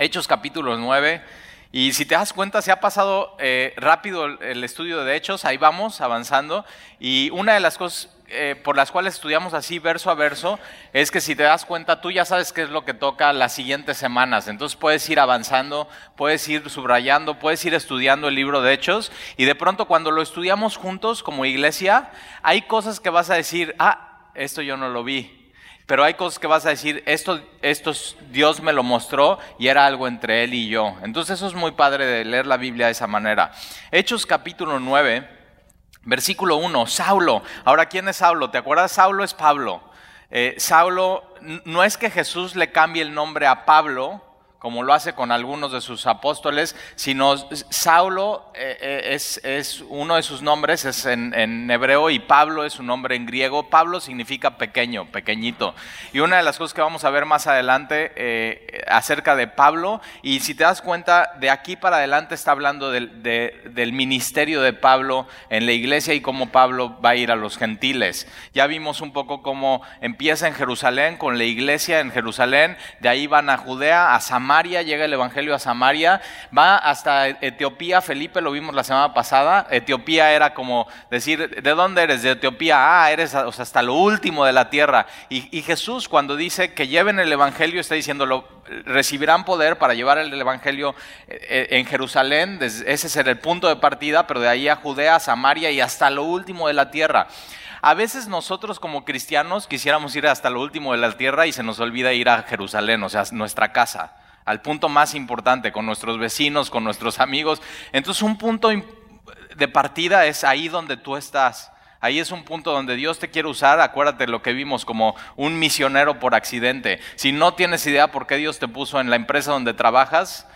Hechos capítulo 9. Y si te das cuenta, se ha pasado eh, rápido el estudio de Hechos, ahí vamos avanzando. Y una de las cosas eh, por las cuales estudiamos así verso a verso es que si te das cuenta, tú ya sabes qué es lo que toca las siguientes semanas. Entonces puedes ir avanzando, puedes ir subrayando, puedes ir estudiando el libro de Hechos. Y de pronto cuando lo estudiamos juntos como iglesia, hay cosas que vas a decir, ah, esto yo no lo vi pero hay cosas que vas a decir, esto, esto Dios me lo mostró y era algo entre Él y yo. Entonces eso es muy padre de leer la Biblia de esa manera. Hechos capítulo 9, versículo 1, Saulo. Ahora, ¿quién es Saulo? ¿Te acuerdas? Saulo es Pablo. Eh, Saulo, no es que Jesús le cambie el nombre a Pablo, como lo hace con algunos de sus apóstoles, sino Saulo eh, eh, es, uno de sus nombres, es en, hebreo, y Pablo es su nombre en griego. Pablo significa pequeño, pequeñito. Y una de las cosas que vamos a ver más adelante eh, acerca de Pablo, y si te das cuenta, de aquí para adelante está hablando del, del ministerio de Pablo en la iglesia y cómo Pablo va a ir a los gentiles. Ya vimos un poco cómo empieza en Jerusalén, con la iglesia en Jerusalén, de ahí van a Judea, a Samaria, Samaria, llega el Evangelio a Samaria, va hasta Etiopía, Felipe lo vimos la semana pasada, Etiopía era como decir, ¿de dónde eres? De Etiopía, ah, eres hasta lo último de la tierra. Y, Jesús cuando dice que lleven el Evangelio está diciéndolo, recibirán poder para llevar el Evangelio eh, eh, en Jerusalén, ese será el punto de partida, pero de ahí a Judea, Samaria y hasta lo último de la tierra. A veces nosotros como cristianos quisiéramos ir hasta lo último de la tierra y se nos olvida ir a Jerusalén, o sea, nuestra casa al punto más importante, con nuestros vecinos, con nuestros amigos. Entonces un punto de partida es ahí donde tú estás. Ahí es un punto donde Dios te quiere usar. Acuérdate lo que vimos como un misionero por accidente. Si no tienes idea por qué Dios te puso en la empresa donde trabajas,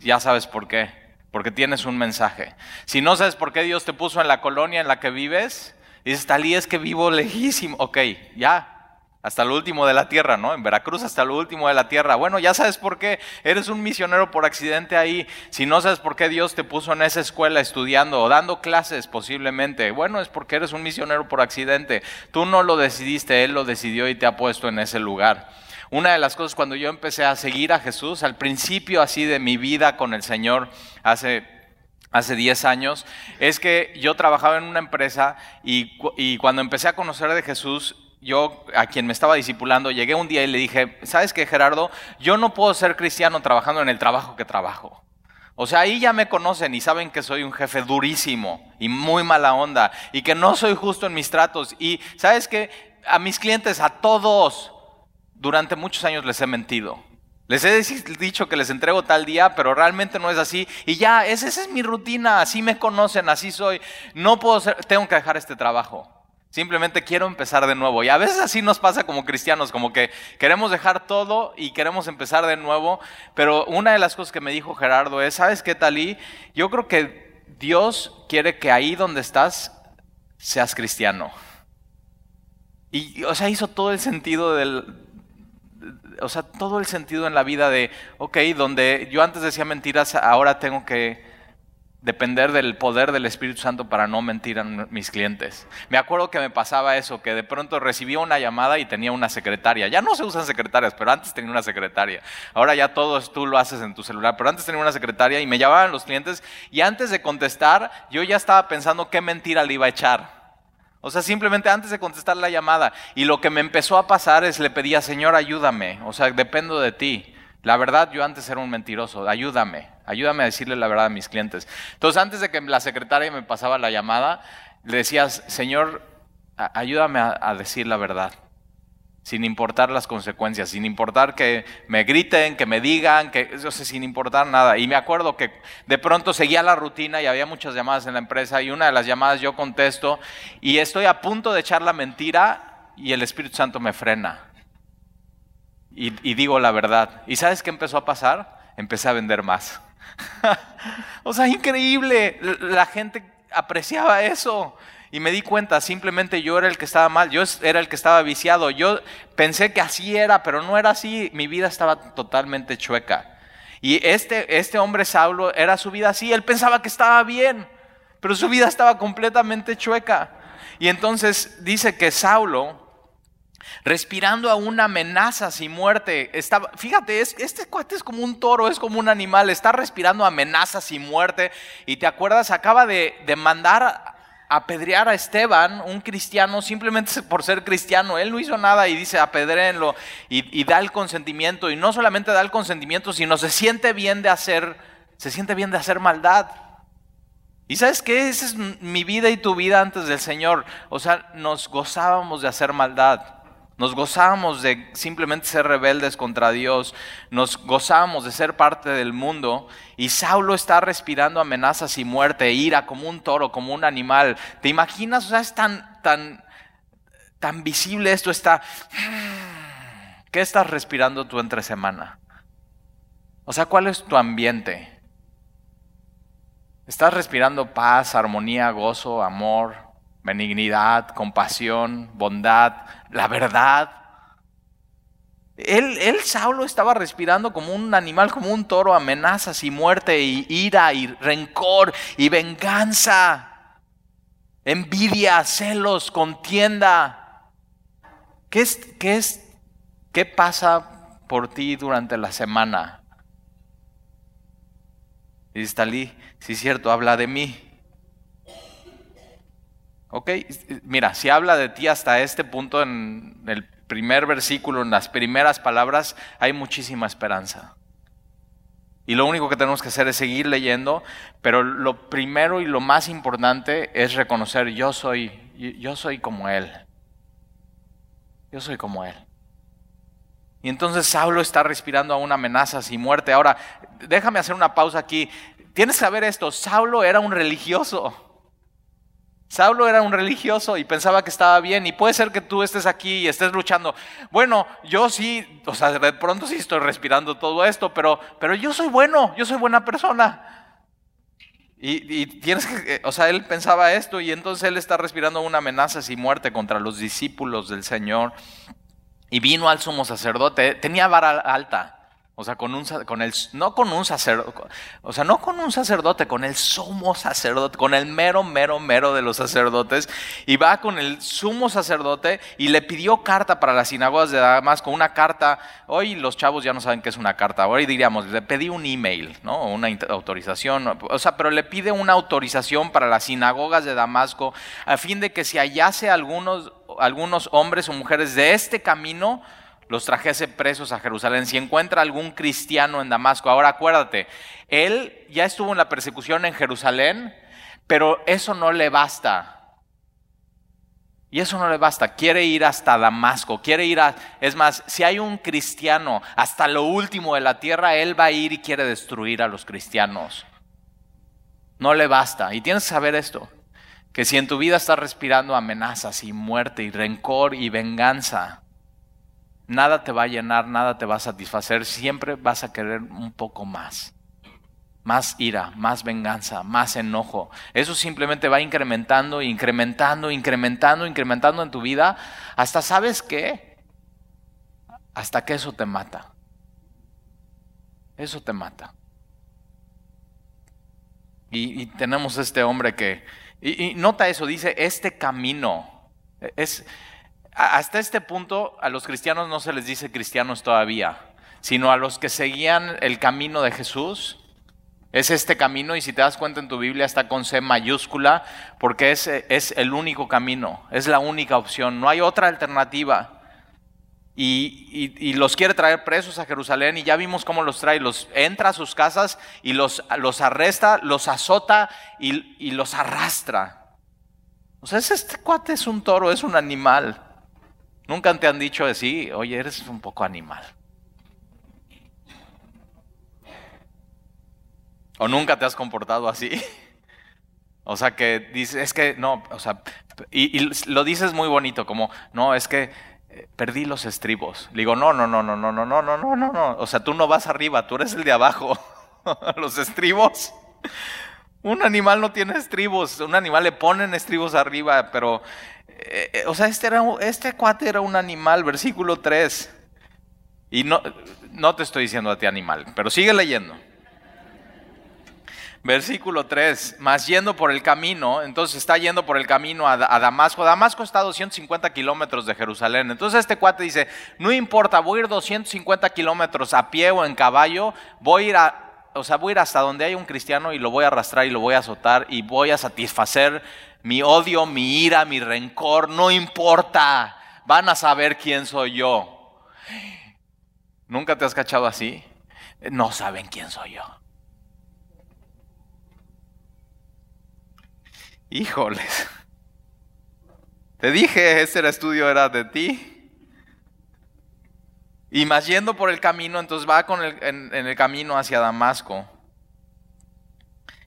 ya sabes por qué. Porque tienes un mensaje. Si no sabes por qué Dios te puso en la colonia en la que vives, dices, Talí, es que vivo lejísimo. Ok, ya, hasta lo último de la tierra, ¿no? En Veracruz hasta lo último de la tierra. Bueno, ya sabes por qué. Eres un misionero por accidente ahí. Si no sabes por qué Dios te puso en esa escuela estudiando o dando clases posiblemente, bueno, es porque eres un misionero por accidente. Tú no lo decidiste, Él lo decidió y te ha puesto en ese lugar. Una de las cosas cuando yo empecé a seguir a Jesús, al principio así de mi vida con el Señor, hace hace 10 años, es que yo trabajaba en una empresa y, y, cuando empecé a conocer de Jesús, yo a quien me estaba discipulando, llegué un día y le dije, ¿sabes qué, Gerardo? Yo no puedo ser cristiano trabajando en el trabajo que trabajo. O sea, ahí ya me conocen y saben que soy un jefe durísimo y muy mala onda y que no soy justo en mis tratos. Y sabes que a mis clientes, a todos, durante muchos años les he mentido. Les he dicho que les entrego tal día, pero realmente no es así. Y ya, esa, esa es mi rutina, así me conocen, así soy. No puedo ser, tengo que dejar este trabajo. Simplemente quiero empezar de nuevo. Y a veces así nos pasa como cristianos, como que queremos dejar todo y queremos empezar de nuevo. Pero una de las cosas que me dijo Gerardo es, ¿sabes qué, Talí? Yo creo que Dios quiere que ahí donde estás seas cristiano. Y, o sea, hizo todo el sentido del... O sea, todo el sentido en la vida de, ok, donde yo antes decía mentiras, ahora tengo que depender del poder del Espíritu Santo para no mentir a mis clientes. Me acuerdo que me pasaba eso, que de pronto recibía una llamada y tenía una secretaria. Ya no se usan secretarias, pero antes tenía una secretaria. Ahora ya todo tú lo haces en tu celular, pero antes tenía una secretaria y me llamaban los clientes y antes de contestar yo ya estaba pensando qué mentira le iba a echar. O sea, simplemente antes de contestar la llamada. Y lo que me empezó a pasar es le pedía, Señor, ayúdame. O sea, dependo de ti. La verdad, yo antes era un mentiroso. Ayúdame. Ayúdame a decirle la verdad a mis clientes. Entonces, antes de que la secretaria me pasaba la llamada, le decías, Señor, ayúdame a, decir la verdad, sin importar las consecuencias, sin importar que me griten, que me digan, que eso sin importar nada. Y me acuerdo que de pronto seguía la rutina y había muchas llamadas en la empresa y una de las llamadas yo contesto y estoy a punto de echar la mentira y el Espíritu Santo me frena. Y, y digo la verdad. ¿Y sabes qué empezó a pasar? Empecé a vender más. o sea, increíble. La gente apreciaba eso. Y me di cuenta, simplemente yo era el que estaba mal, yo era el que estaba viciado. Yo pensé que así era, pero no era así. Mi vida estaba totalmente chueca. Y este, este hombre Saulo era su vida así. Él pensaba que estaba bien, pero su vida estaba completamente chueca. Y entonces dice que Saulo respirando a una amenaza sin muerte. Estaba, fíjate, este cuate es como un toro, es como un animal, está respirando amenazas y muerte. Y te acuerdas, acaba de, mandar apedrear a Esteban, un cristiano, simplemente por ser cristiano. Él no hizo nada y dice apedréenlo y, y da el consentimiento. Y no solamente da el consentimiento, sino se siente bien de hacer, se siente bien de hacer maldad. Y sabes qué, esa es mi vida y tu vida antes del Señor. O sea, nos gozábamos de hacer maldad. Nos gozábamos de simplemente ser rebeldes contra Dios, nos gozábamos de ser parte del mundo y Saulo está respirando amenazas y muerte, ira como un toro, como un animal. ¿Te imaginas? O sea, es tan, tan, tan visible esto está. ¿Qué estás respirando tú entre semana? O sea, ¿cuál es tu ambiente? ¿Estás respirando paz, armonía, gozo, amor, benignidad, compasión, bondad, la verdad. Él, él, Saulo, estaba respirando como un animal, como un toro, amenazas y muerte y ira y rencor y venganza, envidia, celos, contienda. ¿Qué es, qué es, qué pasa por ti durante la semana? Dice Talí, sí es cierto, habla de mí. Ok, mira, si habla de ti hasta este punto en el primer versículo, en las primeras palabras, hay muchísima esperanza. Y lo único que tenemos que hacer es seguir leyendo, pero lo primero y lo más importante es reconocer yo soy, yo soy como Él. Yo soy como Él. Y entonces Saulo está respirando aún amenazas y muerte. Ahora, déjame hacer una pausa aquí. Tienes que saber esto, Saulo era un religioso. Saulo era un religioso y pensaba que estaba bien y puede ser que tú estés aquí y estés luchando. Bueno, yo sí, o sea, de pronto sí estoy respirando todo esto, pero, pero yo soy bueno, yo soy buena persona. Y, tienes que, eh, o sea, él pensaba esto y entonces él está respirando una amenaza y muerte contra los discípulos del Señor. Y vino al sumo sacerdote, tenía vara alta. O sea, con un, con el, no con un sacerdote, o sea, no con un sacerdote, con el sumo sacerdote, con el mero, mero, mero de los sacerdotes. Y va con el sumo sacerdote y le pidió carta para las sinagogas de Damasco, una carta. Hoy los chavos ya no saben qué es una carta. Hoy diríamos, le pedí un email, ¿no? Una autorización. O sea, pero le pide una autorización para las sinagogas de Damasco a fin de que si hallase algunos, algunos hombres o mujeres de este camino, los trajese presos a Jerusalén. Si encuentra algún cristiano en Damasco, ahora acuérdate, él ya estuvo en la persecución en Jerusalén, pero eso no le basta. Y eso no le basta, quiere ir hasta Damasco, quiere ir a... Es más, si hay un cristiano hasta lo último de la tierra, él va a ir y quiere destruir a los cristianos. No le basta. Y tienes que saber esto, que si en tu vida estás respirando amenazas y muerte y rencor y venganza, nada te va a llenar, nada te va a satisfacer, siempre vas a querer un poco más. Más ira, más venganza, más enojo. Eso simplemente va incrementando, incrementando, incrementando, incrementando en tu vida, hasta sabes qué, hasta que eso te mata. Eso te mata. Y, tenemos este hombre que, y, y nota eso, dice, este camino, es, hasta este punto a los cristianos no se les dice cristianos todavía, sino a los que seguían el camino de Jesús. Es este camino y si te das cuenta en tu Biblia está con C mayúscula porque es, es el único camino, es la única opción, no hay otra alternativa. Y, los quiere traer presos a Jerusalén y ya vimos cómo los trae, los entra a sus casas y los, los arresta, los azota y, y los arrastra. O sea, este cuate es un toro, es un animal. Nunca te han dicho así, oye, eres un poco animal. O nunca te has comportado así. O sea, que dices, es que no, o sea, y, lo dices muy bonito, como, no, es que eh, perdí los estribos. Le digo, no, no, no, no, no, no, no, no, no, no, no. O sea, tú no vas arriba, tú eres el de abajo. los estribos. Un animal no tiene estribos, un animal le ponen estribos arriba, pero eh, eh, o sea, este, era, este cuate era un animal, versículo 3. Y no, no te estoy diciendo a ti animal, pero sigue leyendo. Versículo 3, más yendo por el camino, entonces está yendo por el camino a, Damasco. Damasco está a 250 kilómetros de Jerusalén. Entonces este cuate dice, no importa, voy a ir 250 kilómetros a pie o en caballo, voy a ir a, o sea, voy a ir hasta donde hay un cristiano y lo voy a arrastrar y lo voy a azotar y voy a satisfacer mi odio, mi ira, mi rencor, no importa, van a saber quién soy yo. ¿Nunca te has cachado así? No saben quién soy yo. Híjoles. Te dije, ese estudio era de ti. Y más yendo por el camino, entonces va con el, en, en el camino hacia Damasco.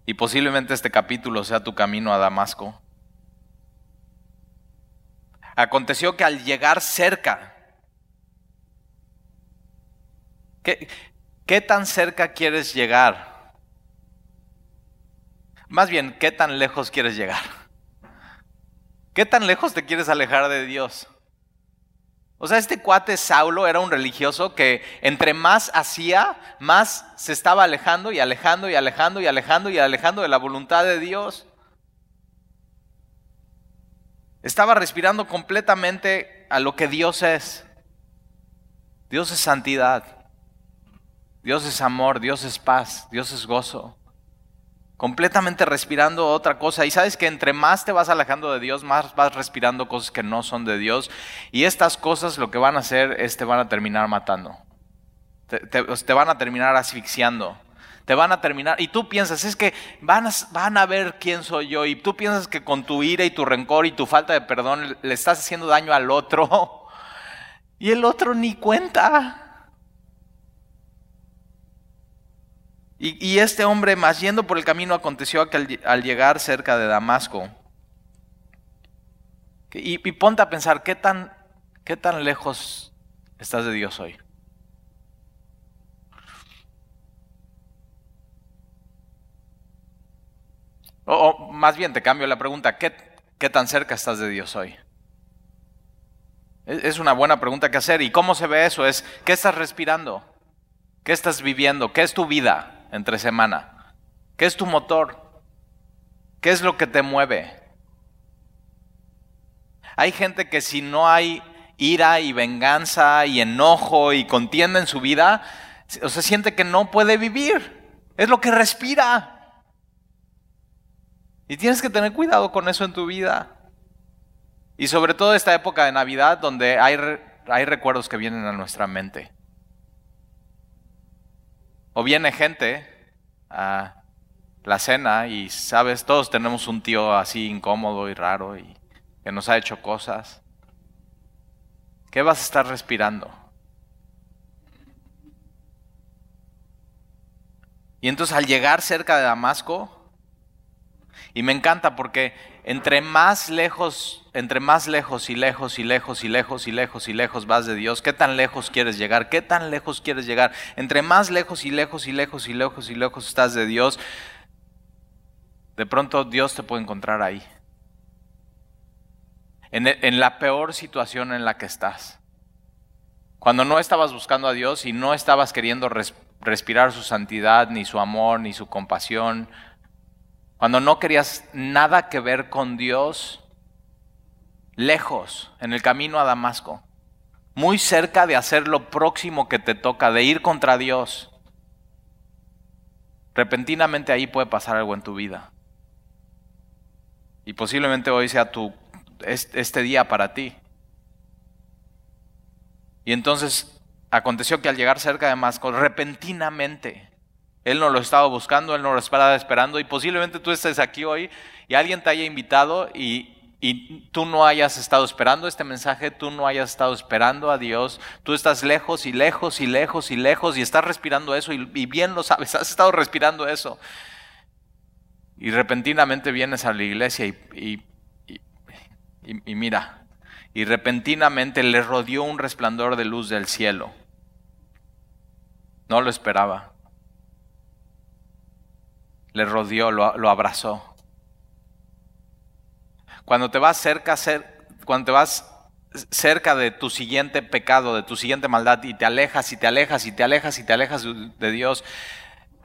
Y posiblemente este capítulo sea tu camino a Damasco. Aconteció que al llegar cerca, ¿qué, ¿qué, tan cerca quieres llegar? Más bien, ¿qué tan lejos quieres llegar? ¿Qué tan lejos te quieres alejar de Dios? O sea, este cuate Saulo era un religioso que entre más hacía, más se estaba alejando y alejando y alejando y alejando y alejando de la voluntad de Dios. Estaba respirando completamente a lo que Dios es. Dios es santidad. Dios es amor, Dios es paz, Dios es gozo completamente respirando otra cosa. Y sabes que entre más te vas alejando de Dios, más vas respirando cosas que no son de Dios. Y estas cosas lo que van a hacer es te van a terminar matando. Te, van a terminar asfixiando. Te van a terminar. Y tú piensas, es que van van a ver quién soy yo. Y tú piensas que con tu ira y tu rencor y tu falta de perdón le estás haciendo daño al otro. Y el otro ni cuenta. Y, este hombre, más yendo por el camino, aconteció que al, llegar cerca de Damasco, y, ponte a pensar, ¿qué tan, ¿qué tan lejos estás de Dios hoy? O, más bien te cambio la pregunta, ¿qué, ¿qué, tan cerca estás de Dios hoy? Es, es una buena pregunta que hacer. ¿Y cómo se ve eso? Es, ¿qué estás respirando? ¿Qué estás viviendo? ¿Qué es tu vida? Entre semana? ¿Qué es tu motor? ¿Qué es lo que te mueve? Hay gente que si no hay ira y venganza y enojo y contienda en su vida, o se siente que no puede vivir. Es lo que respira. Y tienes que tener cuidado con eso en tu vida. Y sobre todo esta época de Navidad donde hay, hay recuerdos que vienen a nuestra mente. O viene gente a la cena y, sabes, todos tenemos un tío así incómodo y raro y que nos ha hecho cosas. ¿Qué vas a estar respirando? Y entonces al llegar cerca de Damasco, y me encanta porque entre más lejos, entre más lejos y lejos y lejos y lejos y lejos y lejos vas de Dios, ¿qué tan lejos quieres llegar? ¿Qué tan lejos quieres llegar? Entre más lejos y lejos y lejos y lejos y lejos estás de Dios, de pronto Dios te puede encontrar ahí. En, en la peor situación en la que estás. Cuando no estabas buscando a Dios y no estabas queriendo respirar su santidad, ni su amor, ni su compasión, cuando no querías nada que ver con Dios, lejos, en el camino a Damasco, muy cerca de hacer lo próximo que te toca, de ir contra Dios. Repentinamente ahí puede pasar algo en tu vida. Y posiblemente hoy sea tu, este día para ti. Y entonces aconteció que al llegar cerca de Damasco, repentinamente, él no lo estaba buscando, Él no lo estaba esperando y posiblemente tú estés aquí hoy y alguien te haya invitado y, tú no hayas estado esperando este mensaje, tú no hayas estado esperando a Dios, tú estás lejos y lejos y lejos y lejos y estás respirando eso y, y bien lo sabes, has estado respirando eso. Y repentinamente vienes a la iglesia y, y mira, y repentinamente le rodeó un resplandor de luz del cielo. No lo esperaba le rodeó, lo, abrazó. Cuando te vas cerca, cuando te vas cerca de tu siguiente pecado, de tu siguiente maldad, y te alejas y te alejas y te alejas y te alejas de Dios,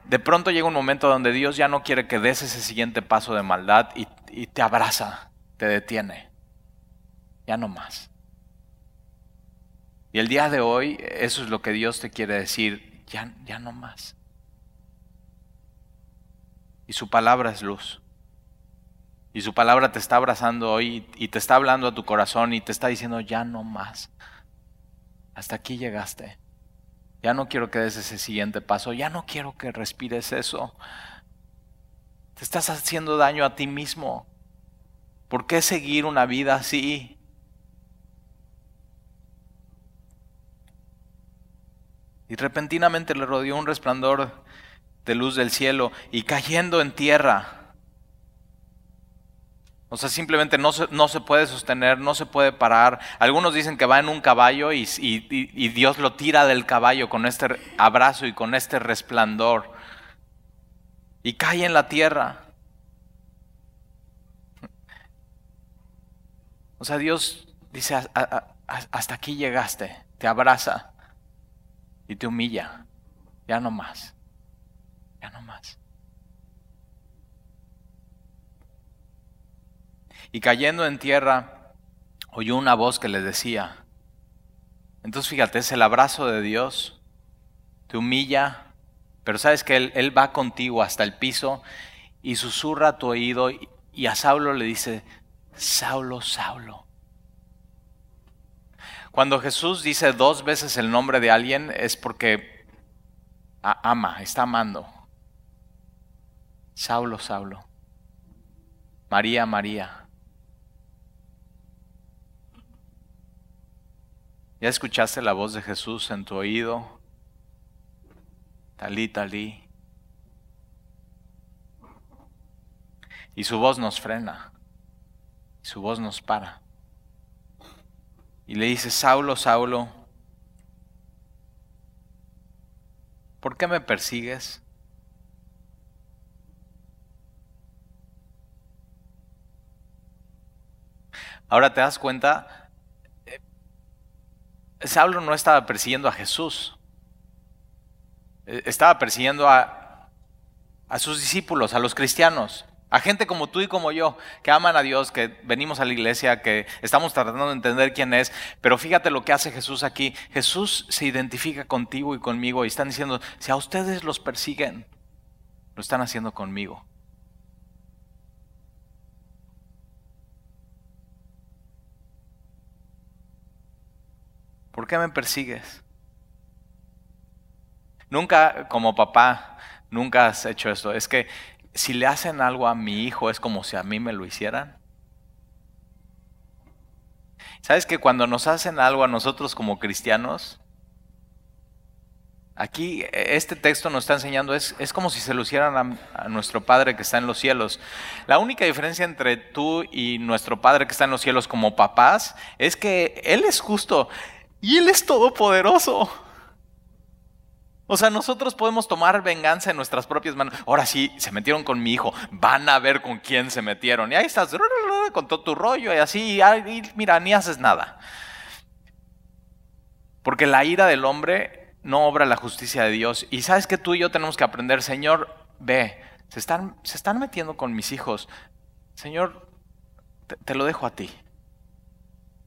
de pronto llega un momento donde Dios ya no quiere que des ese siguiente paso de maldad y, y te abraza, te detiene. Ya no más. Y el día de hoy, eso es lo que Dios te quiere decir, ya, ya no más. Y su palabra es luz. Y su palabra te está abrazando hoy y te está hablando a tu corazón y te está diciendo, ya no más. Hasta aquí llegaste. Ya no quiero que des ese siguiente paso. Ya no quiero que respires eso. Te estás haciendo daño a ti mismo. ¿Por qué seguir una vida así? Y repentinamente le rodeó un resplandor de luz del cielo y cayendo en tierra o sea, simplemente no se, no se, puede sostener, no se puede parar. Algunos dicen que va en un caballo y, y, Dios lo tira del caballo con este abrazo y con este resplandor. Y cae en la tierra. O sea, Dios dice, hasta aquí llegaste, te abraza y te humilla. Ya no más. Ya no más. y cayendo en tierra oyó una voz que le decía, entonces fíjate, es el abrazo de Dios, te humilla, pero sabes que Él, él va contigo hasta el piso y susurra tu oído y, a Saulo le dice, Saulo, Saulo. Cuando Jesús dice dos veces el nombre de alguien es porque ama, está amando. Saulo, Saulo. María, María. ¿Ya escuchaste la voz de Jesús en tu oído? Talí, talí. Y su voz nos frena. su voz nos para. Y le dice, Saulo, Saulo, ¿por qué me persigues? Ahora te das cuenta Saulo no estaba persiguiendo a Jesús, e, estaba persiguiendo a, a sus discípulos, a los cristianos, a gente como tú y como yo, que aman a Dios, que venimos a la iglesia, que estamos tratando de entender quién es, pero fíjate lo que hace Jesús aquí. Jesús se identifica contigo y conmigo y están diciendo, si a ustedes los persiguen, lo están haciendo conmigo. ¿Por qué me persigues? Nunca, como papá, nunca has hecho esto. Es que si le hacen algo a mi hijo es como si a mí me lo hicieran. ¿Sabes que cuando nos hacen algo a nosotros como cristianos, Aquí este texto nos está enseñando, es, es como si se lo hicieran a, nuestro Padre que está en los cielos. La única diferencia entre tú y nuestro Padre que está en los cielos como papás es que Él es justo. Y Él es todopoderoso. O sea, nosotros podemos tomar venganza en nuestras propias manos. Ahora sí, se metieron con mi hijo, van a ver con quién se metieron. Y ahí estás con todo tu rollo y así, y mira, ni haces nada. Porque la ira del hombre no obra la justicia de Dios. Y sabes que tú y yo tenemos que aprender, Señor, ve, se están, se están metiendo con mis hijos. Señor, te lo dejo a ti.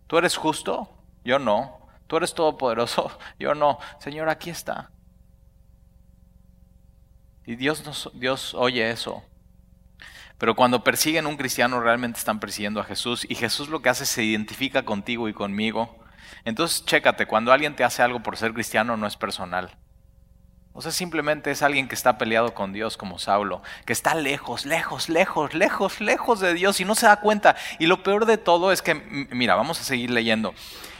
¿Tú eres justo? Yo no. Tú eres todopoderoso, yo no. Señor, aquí está. Y Dios, Dios oye eso. Pero cuando persiguen a un cristiano realmente están persiguiendo a Jesús y Jesús lo que hace se identifica contigo y conmigo. Entonces, chécate, cuando alguien te hace algo por ser cristiano no es personal. O sea, simplemente es alguien que está peleado con Dios como Saulo, que está lejos, lejos, lejos, lejos, lejos de Dios y no se da cuenta. Y lo peor de todo es que, mira, vamos a seguir leyendo.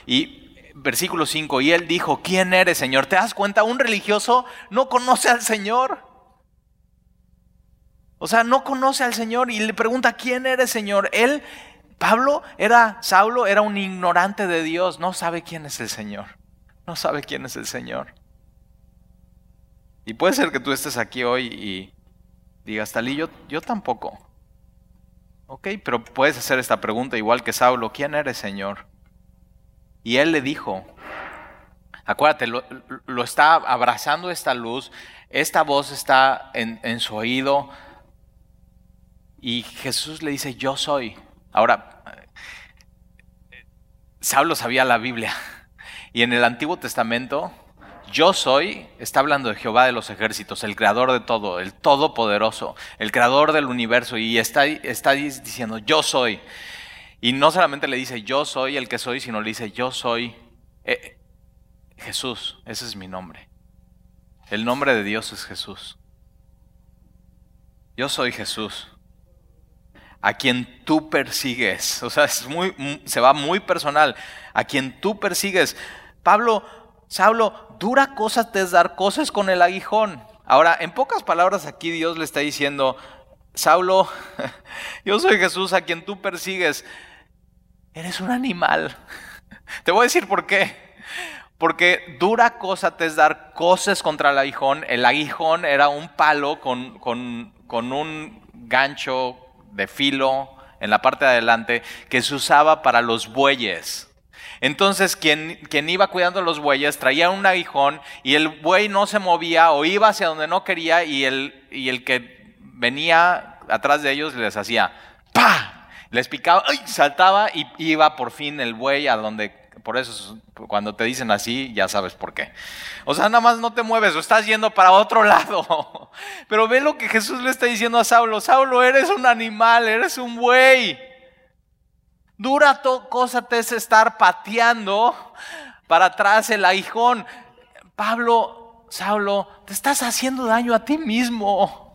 Y versículo 5, y él dijo, ¿quién eres, Señor? ¿Te das cuenta? Un religioso no conoce al Señor. O sea, no conoce al Señor y le pregunta, ¿quién eres, Señor? Él, Pablo, era, Saulo, era un ignorante de Dios, no sabe quién es el Señor. No sabe quién es el Señor. Y puede ser que tú estés aquí hoy y digas, Talí, yo, yo tampoco. Ok, pero puedes hacer esta pregunta igual que Saulo, ¿quién eres, Señor? Y él le dijo, acuérdate, lo, está abrazando esta luz, esta voz está en, su oído y Jesús le dice, yo soy. Ahora, Saulo sabía la Biblia y en el Antiguo Testamento, yo soy, está hablando de Jehová de los ejércitos, el creador de todo, el todopoderoso, el creador del universo y está, está diciendo, yo soy. Y no solamente le dice, yo soy el que soy, sino le dice, yo soy eh, Jesús, ese es mi nombre. El nombre de Dios es Jesús. Yo soy Jesús, a quien tú persigues. O sea, es muy, se va muy personal. A quien tú persigues. Pablo, Saulo, dura cosa te es dar cosas con el aguijón. Ahora, en pocas palabras aquí Dios le está diciendo, Saulo, yo soy Jesús a quien tú persigues. Eres un animal. Te voy a decir por qué. Porque dura cosa te es dar cosas contra el aguijón. El aguijón era un palo con, con, un gancho de filo en la parte de adelante que se usaba para los bueyes. Entonces quien, quien, iba cuidando los bueyes traía un aguijón y el buey no se movía o iba hacia donde no quería y el, y el que venía atrás de ellos les hacía ¡pa! Les picaba, ¡ay! saltaba y iba por fin el buey a donde, por eso cuando te dicen así ya sabes por qué. O sea, nada más no te mueves o estás yendo para otro lado. Pero ve lo que Jesús le está diciendo a Saulo, Saulo, eres un animal, eres un buey. Dura cosa te es estar pateando para atrás el aguijón. Pablo, Saulo, te estás haciendo daño a ti mismo.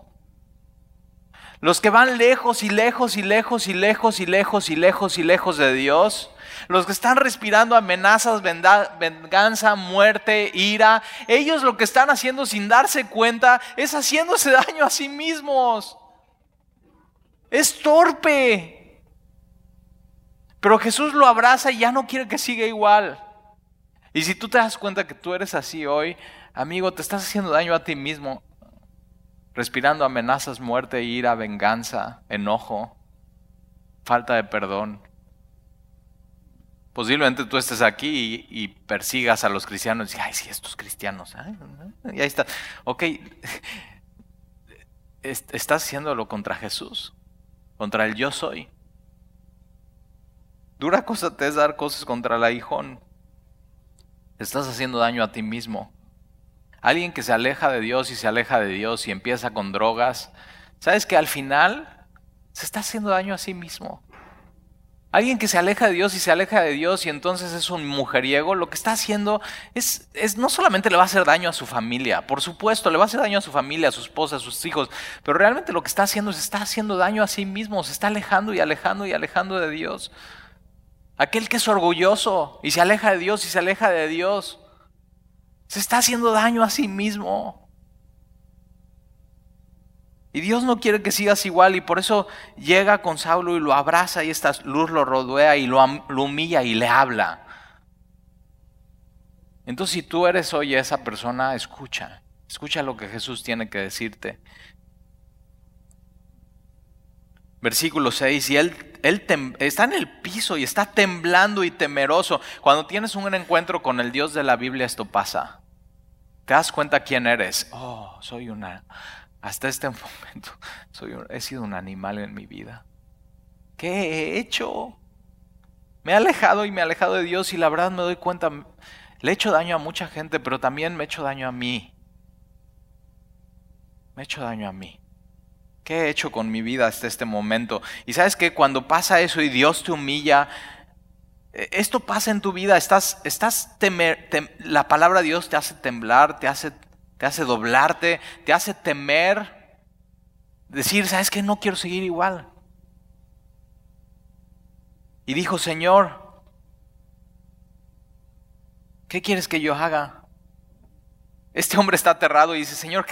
Los que van lejos y lejos y lejos y lejos y lejos y lejos y lejos de Dios. Los que están respirando amenazas, venganza, muerte, ira. Ellos lo que están haciendo sin darse cuenta es haciéndose daño a sí mismos. Es torpe. Pero Jesús lo abraza y ya no quiere que siga igual. Y si tú te das cuenta que tú eres así hoy, amigo, te estás haciendo daño a ti mismo respirando amenazas, muerte, ira, venganza, enojo, falta de perdón. Posiblemente tú estés aquí y, persigas a los cristianos y ay, sí, estos cristianos. y ahí está. Ok, estás haciéndolo contra Jesús, contra el yo soy. Dura cosa te es dar cosas contra el aguijón. Estás haciendo daño a ti mismo. Alguien que se aleja de Dios y se aleja de Dios y empieza con drogas, ¿sabes que al final se está haciendo daño a sí mismo? Alguien que se aleja de Dios y se aleja de Dios y entonces es un mujeriego, lo que está haciendo es, es, no solamente le va a hacer daño a su familia, por supuesto, le va a hacer daño a su familia, a su esposa, a sus hijos, pero realmente lo que está haciendo es está haciendo daño a sí mismo, se está alejando y alejando y alejando de Dios. Aquel que es orgulloso y se aleja de Dios y se aleja de Dios, se está haciendo daño a sí mismo. Y Dios no quiere que sigas igual y por eso llega con Saulo y lo abraza y esta luz lo rodea y lo, humilla y le habla. Entonces si tú eres hoy esa persona, escucha, escucha lo que Jesús tiene que decirte. Versículo 6, y él, está en el piso y está temblando y temeroso. Cuando tienes un encuentro con el Dios de la Biblia, esto pasa. Te das cuenta quién eres. Oh, soy una, hasta este momento, soy he sido un animal en mi vida. ¿Qué he hecho? Me he alejado y me he alejado de Dios y la verdad me doy cuenta, le he hecho daño a mucha gente, pero también me he hecho daño a mí. Me he hecho daño a mí. ¿Qué he hecho con mi vida hasta este momento? Y sabes que cuando pasa eso y Dios te humilla, e, esto pasa en tu vida, estás, estás temer, la palabra de Dios te hace temblar, te hace, te hace doblarte, te hace temer, decir, ¿sabes que No quiero seguir igual. Y dijo, Señor, ¿qué quieres que yo haga? Este hombre está aterrado y dice, Señor,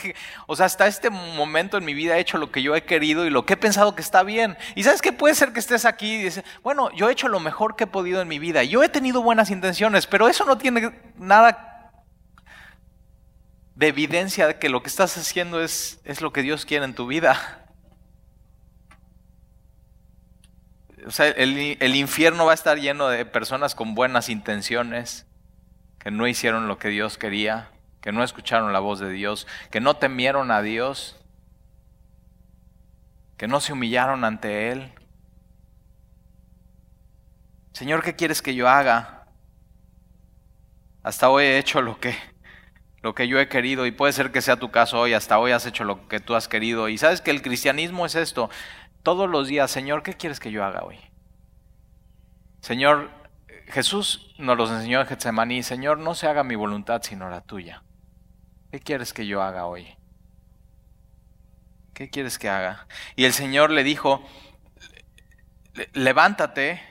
o sea, hasta este momento en mi vida he hecho lo que yo he querido y lo que he pensado que está bien. Y sabes que puede ser que estés aquí y dices, bueno, yo he hecho lo mejor que he podido en mi vida. Yo he tenido buenas intenciones, pero eso no tiene nada de evidencia de que lo que estás haciendo es, es lo que Dios quiere en tu vida. O sea, el infierno va a estar lleno de personas con buenas intenciones que no hicieron lo que Dios quería que no escucharon la voz de Dios, que no temieron a Dios, que no se humillaron ante Él. Señor, ¿qué quieres que yo haga? Hasta hoy he hecho lo que lo que yo he querido y puede ser que sea tu caso hoy, hasta hoy has hecho lo que tú has querido y sabes que el cristianismo es esto, todos los días, Señor, ¿qué quieres que yo haga hoy? Señor, Jesús nos los enseñó en Getsemaní, Señor, no se haga mi voluntad sino la tuya. ¿Qué quieres que yo haga hoy? ¿Qué quieres que haga? Y el Señor le dijo, levántate,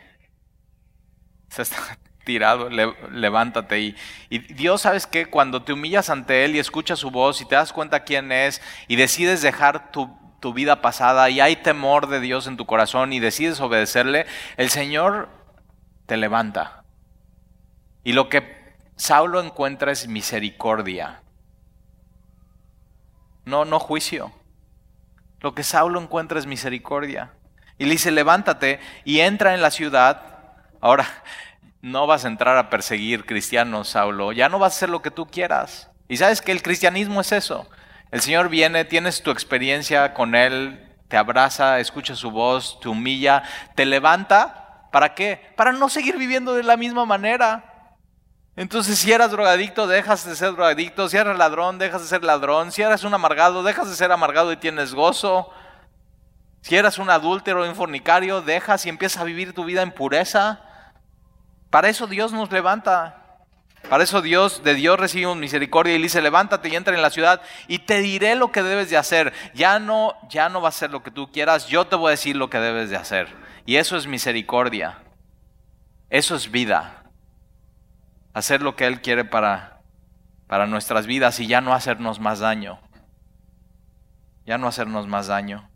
se está tirado, levántate. Y, y, Dios, ¿sabes que Cuando te humillas ante Él y escuchas su voz y te das cuenta quién es y decides dejar tu, tu vida pasada y hay temor de Dios en tu corazón y decides obedecerle, el Señor te levanta. Y lo que Saulo encuentra es misericordia. No, no juicio. Lo que Saulo encuentra es misericordia. Y le dice, levántate y entra en la ciudad. Ahora, no vas a entrar a perseguir cristianos, Saulo. Ya no vas a hacer lo que tú quieras. Y sabes que el cristianismo es eso. El Señor viene, tienes tu experiencia con Él, te abraza, escucha su voz, te humilla, te levanta ¿Para qué? Para no seguir viviendo de la misma manera. Entonces, si eras drogadicto, dejas de ser drogadicto. Si eras ladrón, dejas de ser ladrón. Si eras un amargado, dejas de ser amargado y tienes gozo. Si eras un adúltero o un fornicario, dejas y empiezas a vivir tu vida en pureza. Para eso Dios nos levanta. Para eso Dios, de Dios recibimos misericordia y dice, levántate y entra en la ciudad y te diré lo que debes de hacer. Ya no, ya no va a ser lo que tú quieras, yo te voy a decir lo que debes de hacer. Y eso es misericordia. Eso es vida. Hacer lo que Él quiere para, para nuestras vidas y ya no hacernos más daño. Ya no hacernos más daño.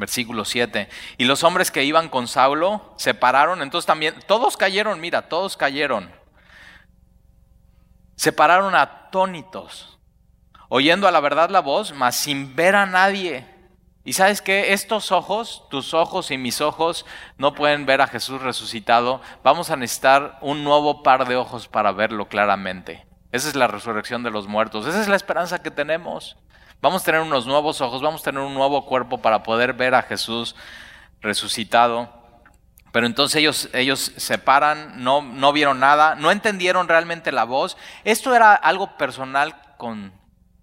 Versículo 7. Y los hombres que iban con Saulo se pararon, entonces también, todos cayeron, mira, todos cayeron. Se pararon atónitos, oyendo a la verdad la voz, mas sin ver a nadie. Y sabes que estos ojos, tus ojos y mis ojos, no pueden ver a Jesús resucitado. Vamos a necesitar un nuevo par de ojos para verlo claramente. Esa es la resurrección de los muertos. Esa es la esperanza que tenemos. Vamos a tener unos nuevos ojos, vamos a tener un nuevo cuerpo para poder ver a Jesús resucitado. Pero entonces ellos, ellos se paran, no, no vieron nada, no entendieron realmente la voz. Esto era algo personal con,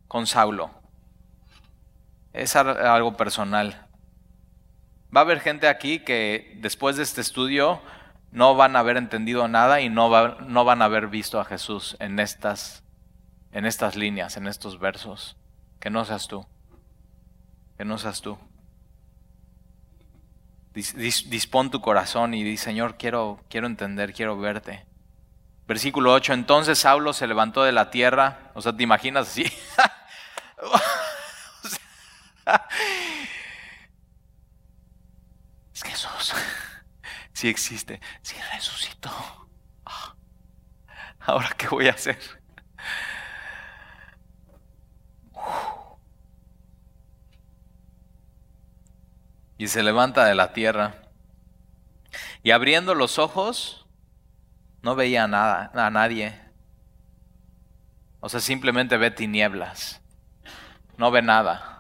con Saulo es algo personal. Va a haber gente aquí que después de este estudio no van a haber entendido nada y no, no van a haber visto a Jesús en estas, en estas líneas, en estos versos. Que no seas tú. Que no seas tú. dispón tu corazón y di, Señor, quiero, quiero entender, quiero verte. Versículo 8, entonces Saulo se levantó de la tierra, o sea, te imaginas así, es Jesús sí existe, sí resucitó. Ahora, ¿qué voy a hacer? Y se levanta de la tierra. Y abriendo los ojos, no veía nada, a nadie. O sea, simplemente ve tinieblas. No ve nada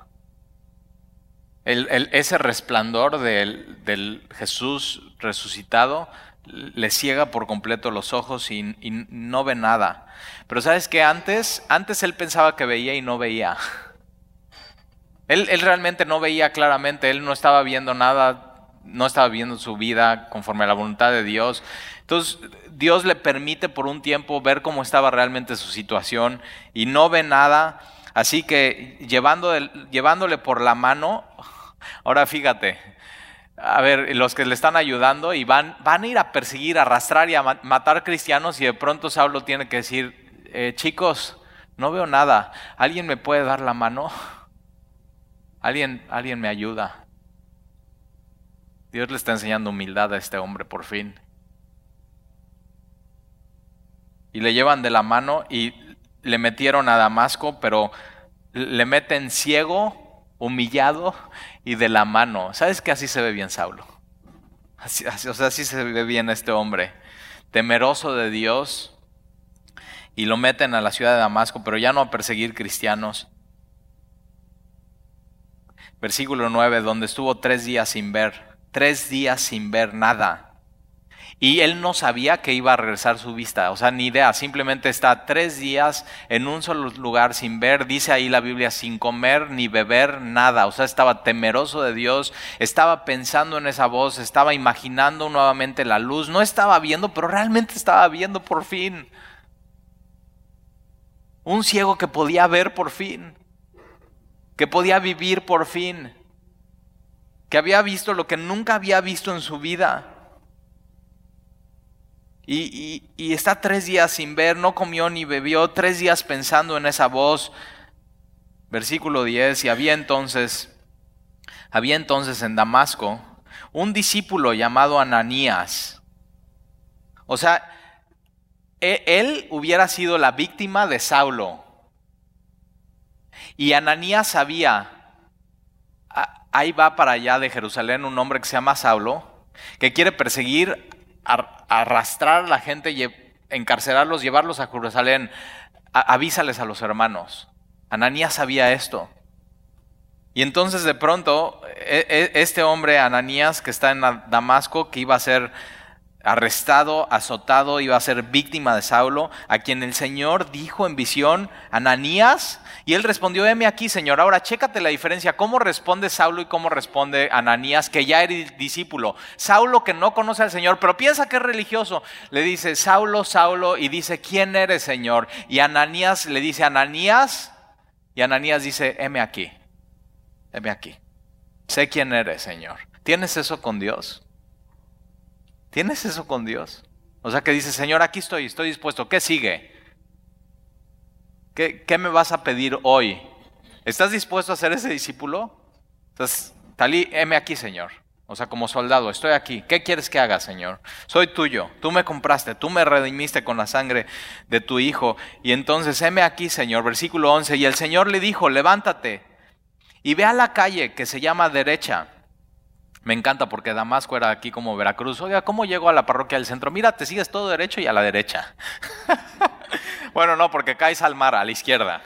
ese resplandor del, Jesús resucitado le ciega por completo los ojos y, no ve nada. Pero sabes que antes, antes él pensaba que veía y no veía. Él, él, realmente no veía claramente, él no estaba viendo nada, no estaba viendo su vida conforme a la voluntad de Dios. Entonces Dios le permite por un tiempo ver cómo estaba realmente su situación y no ve nada. Así que llevándole por la mano, Ahora fíjate, a ver, los que le están ayudando y van, van a ir a perseguir, a arrastrar y a matar cristianos y de pronto Saulo tiene que decir, eh, chicos, no veo nada, ¿alguien me puede dar la mano? ¿Alguien, alguien me ayuda? Dios le está enseñando humildad a este hombre por fin. Y le llevan de la mano y le metieron a Damasco, pero le meten ciego humillado y de la mano. ¿Sabes que así se ve bien Saulo? Así, o sea, así se ve bien este hombre, temeroso de Dios y lo meten a la ciudad de Damasco, pero ya no a perseguir cristianos. Versículo 9, donde estuvo tres días sin ver, tres días sin ver nada. Y él no sabía que iba a regresar su vista, o sea, ni idea, simplemente está tres días en un solo lugar sin ver, dice ahí la Biblia, sin comer ni beber nada, o sea, estaba temeroso de Dios, estaba pensando en esa voz, estaba imaginando nuevamente la luz, no estaba viendo, pero realmente estaba viendo por fin. Un ciego que podía ver por fin, que podía vivir por fin, que había visto lo que nunca había visto en su vida. Y, está tres días sin ver, no comió ni bebió, tres días pensando en esa voz. Versículo 10, y había entonces, había entonces en Damasco un discípulo llamado Ananías. O sea, e, él hubiera sido la víctima de Saulo. Y Ananías sabía, ahí va para allá de Jerusalén un hombre que se llama Saulo, que quiere perseguir arrastrar a la gente, encarcelarlos, llevarlos a Jerusalén, avísales a los hermanos. Ananías sabía esto. Y entonces de pronto, e, e, este hombre, Ananías, que está en Damasco, que iba a ser arrestado, azotado, iba a ser víctima de Saulo, a quien el Señor dijo en visión, Ananías, y él respondió, heme aquí, Señor. Ahora, chécate la diferencia, cómo responde Saulo y cómo responde Ananías, que ya era discípulo. Saulo que no conoce al Señor, pero piensa que es religioso, le dice, Saulo, Saulo, y dice, ¿quién eres, Señor? Y Ananías le dice, Ananías, y Ananías dice, heme aquí, heme aquí. Sé quién eres, Señor. ¿Tienes eso con Dios? ¿Tienes eso con Dios? O sea que dice, Señor, aquí estoy, estoy dispuesto. ¿Qué sigue? ¿Qué, me vas a pedir hoy? ¿Estás dispuesto a ser ese discípulo? Entonces, Talí, heme aquí, Señor. O sea, como soldado, estoy aquí. ¿Qué quieres que haga, Señor? Soy tuyo. Tú me compraste, tú me redimiste con la sangre de tu Hijo. Y entonces, heme aquí, Señor. Versículo 11. Y el Señor le dijo, levántate y ve a la calle que se llama derecha me encanta porque Damasco era aquí como Veracruz. Oiga, ¿cómo llego a la parroquia del centro? Mira, te sigues todo derecho y a la derecha. bueno, no, porque caes al mar, a la izquierda.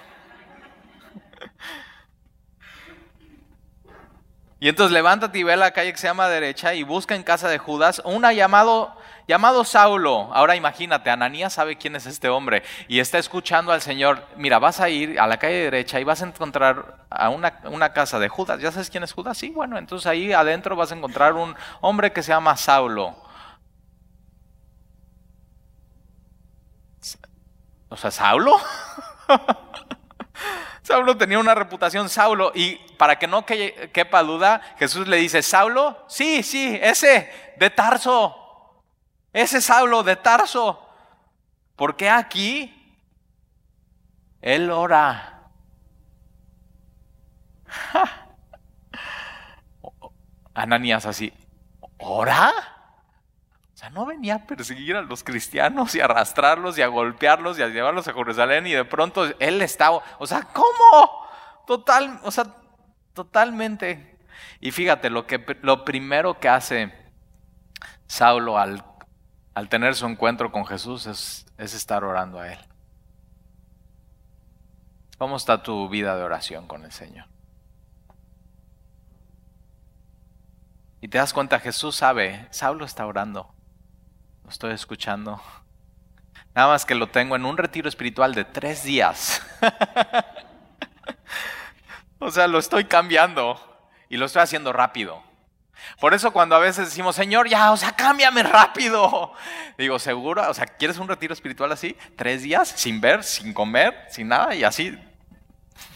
Y entonces levántate y ve a la calle que se llama derecha y busca en casa de Judas una llamado llamado Saulo. Ahora imagínate, Ananías sabe quién es este hombre y está escuchando al Señor. Mira, vas a ir a la calle derecha y vas a encontrar a una, casa de Judas. ¿Ya sabes quién es Judas? Sí, bueno, entonces ahí adentro vas a encontrar un hombre que se llama Saulo. O sea, Saulo. Saulo tenía una reputación, Saulo, y para que no quepa duda, Jesús le dice, Saulo, sí, sí, ese de Tarso, ese Saulo de Tarso, ¿por qué aquí? Él ora. Ananías así, ¿ora? Sea, no venía a perseguir a los cristianos y arrastrarlos y a golpearlos y a llevarlos a Jerusalén y de pronto él estaba, o sea, ¿cómo? Total, o sea, totalmente. Y fíjate, lo, que, lo primero que hace Saulo al al tener su encuentro con Jesús es, estar orando a Él. ¿Cómo está tu vida de oración con el Señor? Y te das cuenta, Jesús sabe, Saulo está orando, estoy escuchando. Nada más que lo tengo en un retiro espiritual de tres días. o sea, lo estoy cambiando y lo estoy haciendo rápido. Por eso cuando a veces decimos, Señor, ya, o sea, cámbiame rápido. Digo, ¿seguro? O sea, ¿quieres un retiro espiritual así? Tres días, sin ver, sin comer, sin nada y así.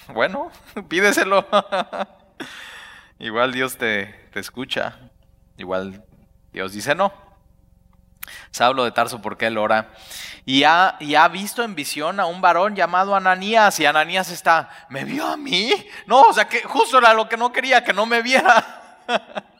Bueno, pídeselo. Igual Dios te, te escucha. Igual Dios dice no. Saulo de Tarso, porque él ora. Y ha, y ha visto en visión a un varón llamado Ananías. Y Ananías está, ¿me vio a mí? No, o sea, que justo era lo que no quería, que no me viera.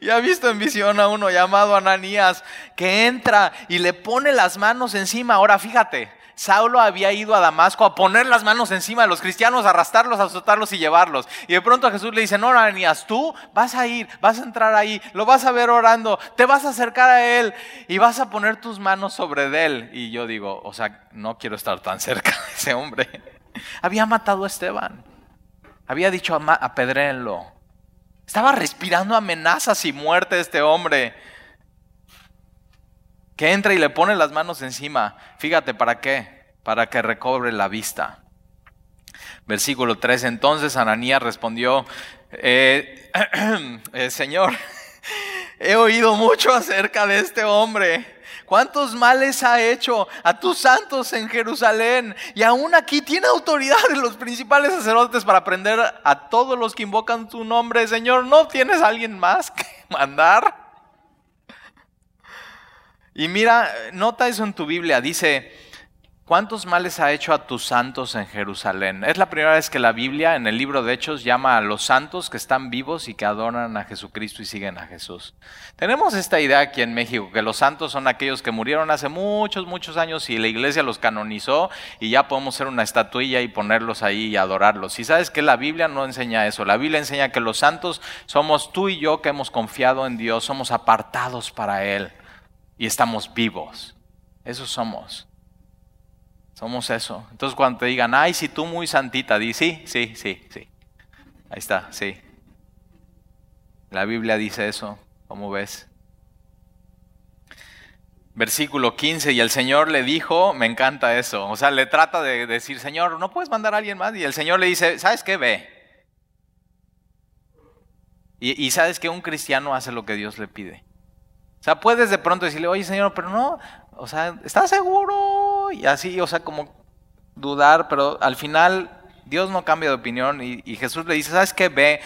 Y ha visto en visión a uno llamado Ananías que entra y le pone las manos encima. Ahora fíjate, Saulo había ido a Damasco a poner las manos encima de los cristianos, arrastrarlos, azotarlos y llevarlos. Y de pronto Jesús le dice, no, Ananías, tú vas a ir, vas a entrar ahí, lo vas a ver orando, te vas a acercar a él y vas a poner tus manos sobre él. Y yo digo, o sea, no quiero estar tan cerca de ese hombre. Había matado a Esteban. Había dicho, apedréenlo. Estaba respirando amenazas y muerte este hombre que entra y le pone las manos encima. Fíjate, ¿para qué? Para que recobre la vista. Versículo 3, entonces Ananías respondió, eh, eh, Señor, he oído mucho acerca de este hombre. ¿Cuántos males ha hecho a tus santos en Jerusalén? Y aún aquí tiene autoridad en los principales sacerdotes para prender a todos los que invocan tu nombre. Señor, ¿no tienes alguien más que mandar? Y mira, nota eso en tu Biblia, dice, ¿cuántos males ha hecho a tus santos en Jerusalén? Es la primera vez que la Biblia en el libro de Hechos llama a los santos que están vivos y que adoran a Jesucristo y siguen a Jesús. Tenemos esta idea aquí en México, que los santos son aquellos que murieron hace muchos, muchos años y la iglesia los canonizó y ya podemos hacer una estatuilla y ponerlos ahí y adorarlos. Y sabes que la Biblia no enseña eso, la Biblia enseña que los santos somos tú y yo que hemos confiado en Dios, somos apartados para Él y estamos vivos. Eso somos. Somos eso. Entonces cuando te digan, ay, si tú muy santita, di sí, sí, sí, sí. Ahí está, sí. La Biblia dice eso, ¿cómo ves? Versículo 15, y el Señor le dijo, me encanta eso, o sea, le trata de decir, Señor, ¿no puedes mandar a alguien más? Y el Señor le dice, ¿sabes qué? Ve. Y, y sabes que un cristiano hace lo que Dios le pide. Sea, puedes de pronto decirle, oye Señor, pero no, o sea, ¿estás seguro? Y así, o sea, como dudar, pero al final Dios no cambia de opinión y, Jesús le dice, ¿sabes qué? Ve,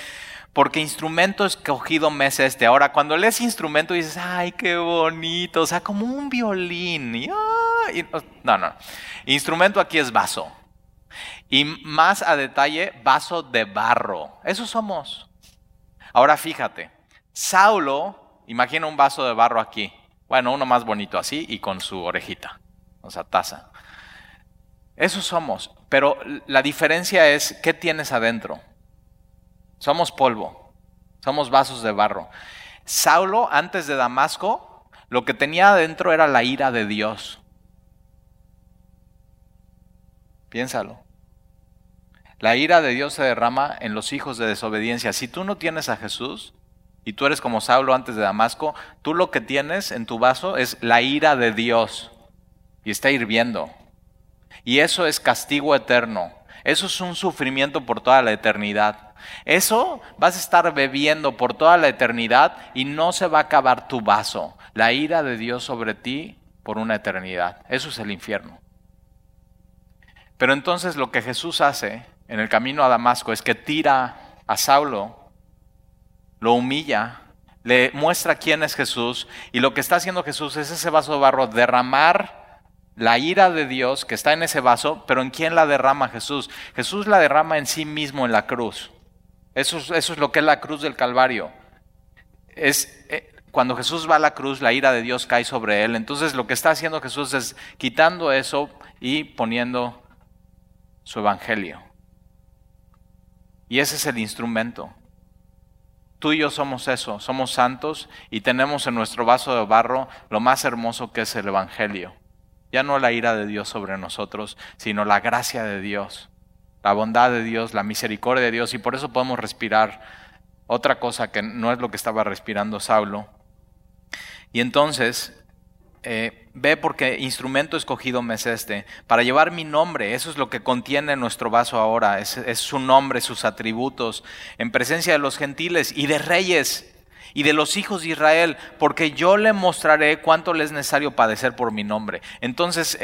porque instrumento escogido me es este. Ahora, cuando lees instrumento dices, ay, qué bonito, o sea, como un violín. Y, no, no, instrumento aquí es vaso. Y más a detalle, vaso de barro. Eso somos. Ahora fíjate, Saulo Imagina un vaso de barro aquí. Bueno, uno más bonito así y con su orejita, o sea, taza. Eso somos, pero la diferencia es qué tienes adentro. Somos polvo, somos vasos de barro. Saulo, antes de Damasco, lo que tenía adentro era la ira de Dios. Piénsalo. La ira de Dios se derrama en los hijos de desobediencia. Si tú no tienes a Jesús, y tú eres como Saulo antes de Damasco, tú lo que tienes en tu vaso es la ira de Dios y está hirviendo. Y eso es castigo eterno. Eso es un sufrimiento por toda la eternidad. Eso vas a estar bebiendo por toda la eternidad y no se va a acabar tu vaso. La ira de Dios sobre ti por una eternidad. Eso es el infierno. Pero entonces lo que Jesús hace en el camino a Damasco es que tira a Saulo lo humilla, le muestra quién es Jesús y lo que está haciendo Jesús es ese vaso de barro derramar la ira de Dios que está en ese vaso, pero ¿en quién la derrama Jesús? Jesús la derrama en sí mismo en la cruz. Eso es, lo que es la cruz del Calvario. Es, eh, cuando Jesús va a la cruz, la ira de Dios cae sobre él. Entonces lo que está haciendo Jesús es quitando eso y poniendo su evangelio. Y ese es el instrumento. Tú y yo somos eso, somos santos y tenemos en nuestro vaso de barro lo más hermoso que es el Evangelio. Ya no la ira de Dios sobre nosotros, sino la gracia de Dios, la bondad de Dios, la misericordia de Dios y por eso podemos respirar otra cosa que no es lo que estaba respirando Saulo. Y entonces eh, ve porque instrumento escogido me es este, para llevar mi nombre, eso es lo que contiene nuestro vaso ahora, es, su nombre, sus atributos, en presencia de los gentiles y de reyes y de los hijos de Israel, porque yo le mostraré cuánto le es necesario padecer por mi nombre. Entonces,